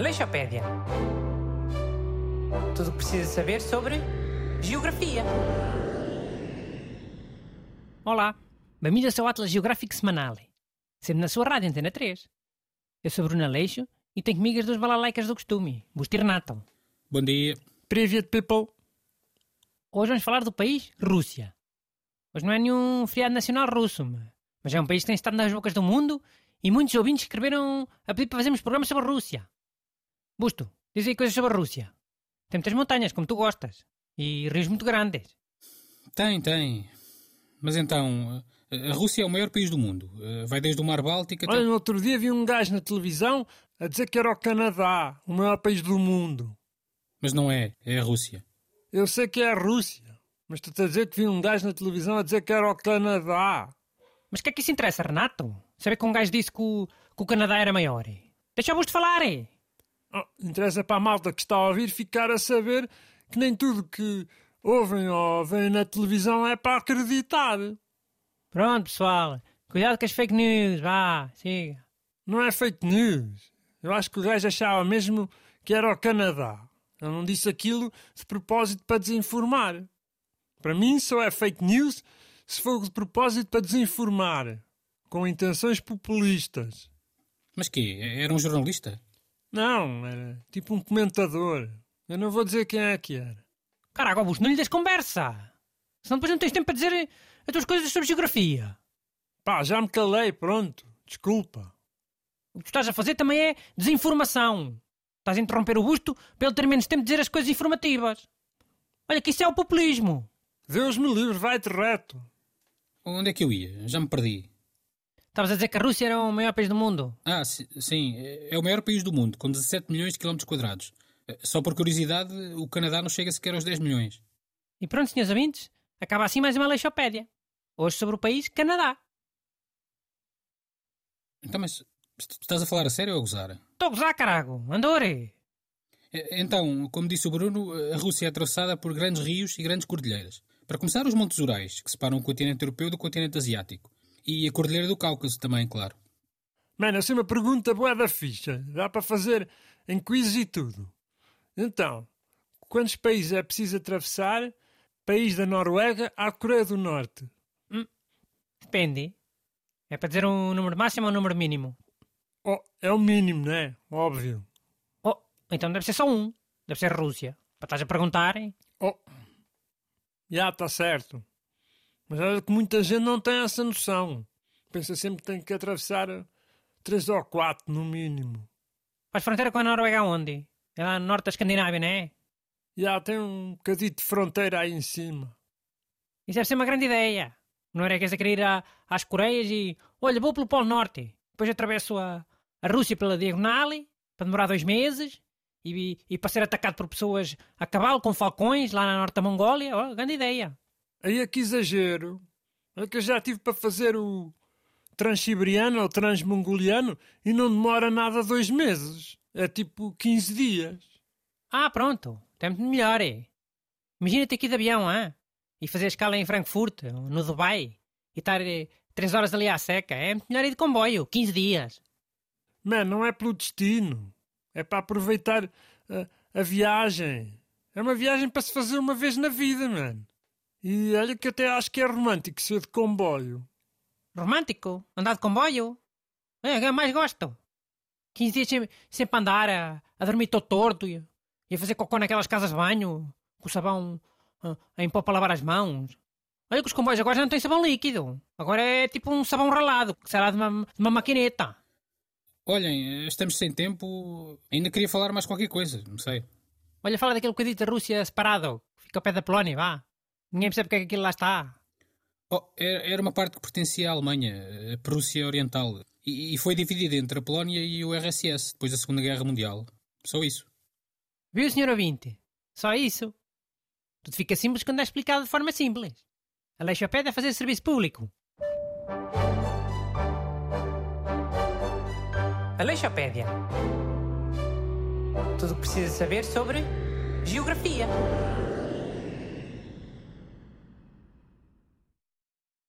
Aleixopédia. Tudo o que precisa saber sobre geografia. Olá, bem-vindos ao Atlas Geográfico Semanal, sempre na sua rádio Antena 3. Eu sou Bruno Aleixo e tenho comigo as duas balalaicas do costume, Bustir e Bom dia. Previa people. Hoje vamos falar do país Rússia. Hoje não é nenhum feriado nacional russo, mas é um país que tem estado nas bocas do mundo e muitos ouvintes escreveram a pedir para fazermos programas sobre a Rússia. Busto, diz aí coisas sobre a Rússia. Tem muitas montanhas, como tu gostas, e rios muito grandes. Tem, tem. Mas então, a Rússia é o maior país do mundo. Eh, Vai desde o Mar Báltico até. Olha, no outro dia vi um gajo na televisão a dizer que era o Canadá, o maior país do mundo. Mas não é, é a Rússia. Eu sei que é a Rússia, mas tu estás a dizer que vi um gajo na televisão a dizer que era o Canadá. Mas o que é que isso interessa, Renato? Saber que um gajo disse que o, que o Canadá era maior. Deixa o Busto falar. Oh, interessa para a malta que está a ouvir ficar a saber que nem tudo que ouvem ou veem na televisão é para acreditar. Pronto, pessoal. Cuidado com as fake news. Vá, siga. Não é fake news. Eu acho que o gajo achava mesmo que era o Canadá. Ele não disse aquilo de propósito para desinformar. Para mim só é fake news se for de propósito para desinformar, com intenções populistas. Mas quê? Era um jornalista? Não, era tipo um comentador. Eu não vou dizer quem é que era. Caraca, Augusto, não lhe des conversa. Senão depois não tens tempo para dizer as tuas coisas sobre geografia. Pá, já me calei, pronto. Desculpa. O que tu estás a fazer também é desinformação. Estás a interromper o busto para ele ter menos tempo de dizer as coisas informativas. Olha que isso é o populismo. Deus me livre, vai-te reto. Onde é que eu ia? Já me perdi. Estavas a dizer que a Rússia era o maior país do mundo. Ah, si- sim, é o maior país do mundo, com 17 milhões de quilómetros quadrados. Eh, Só por curiosidade, o Canadá não chega sequer aos 10 milhões. E pronto, senhores ouvintes, acaba assim mais uma Leixopédia. Hoje sobre o país Canadá. Então, mas estás a falar a sério ou a gozar? Estou a gozar, carago. Andore. Então, como disse o Bruno, a Rússia é atravessada por grandes rios e grandes cordilheiras. Para começar, os Montes Urais, que separam o continente europeu do continente asiático. E a Cordilheira do Cáucaso também, claro. Mano, assim uma pergunta boa da ficha. Dá para fazer em quiz e tudo. Então, quantos países é preciso atravessar? País da Noruega à Coreia do Norte. Depende. É para dizer um número máximo ou um número mínimo? Oh, é o mínimo, não é? Óbvio. Oh, então deve ser só um. Deve ser Rússia. Para estás a perguntar, hein? Oh, já está certo. Mas olha que muita gente não tem essa noção. Pensa sempre que tem que atravessar três ou quatro, no mínimo. Faz fronteira com a Noruega onde? É lá no norte da Escandinávia, não é? Já tem um bocadinho de fronteira aí em cima. Isso deve ser uma grande ideia. Não era que és a querer ir à- às Coreias e... Olha, vou pelo Polo Norte. Depois atravesso a, a Rússia pela diagonal para demorar dois meses e, e para ser atacado por pessoas a cavalo com falcões lá na norte da Mongólia. Oh, grande ideia. Aí é que exagero. É que eu já tive para fazer o transsiberiano ou transmongoliano e não demora nada dois meses. É tipo 15 dias. Ah, pronto. É muito melhor, é. Imagina-te aqui de avião, hein? E fazer escala em Frankfurt, ou no Dubai, e estar eh, três horas ali à seca. É muito melhor ir de comboio, 15 dias. Man, não é pelo destino. É para aproveitar a, a viagem. É uma viagem para se fazer uma vez na vida, mano. E olha que até acho que é romântico ser de comboio. Romântico, andar de comboio. É, o que eu mais gosto. 15 dias sem, sempre a andar, a, a dormir todo torto e, e a fazer cocô naquelas casas de banho, com o sabão ah, em pó para lavar as mãos. Olha que os comboios agora já não têm sabão líquido. Agora é tipo um sabão ralado, que será de uma, de uma maquineta. Olhem, estamos sem tempo. Ainda queria falar mais qualquer coisa, não sei. Olha, fala daquele bocadinho da Rússia separado, que fica ao pé da Polónia, vá. Ninguém percebe porque é que aquilo lá está. Oh, era uma parte que pertencia à Alemanha, a Prússia Oriental, e, e foi dividida entre a Polónia e o RSS depois da Segunda Guerra Mundial. Só isso. Viu, senhor ouvinte? Só isso. Tudo fica simples quando é explicado de forma simples. A lei pede é fazer serviço público. Aleixopédia. Tudo o que precisa saber sobre geografia.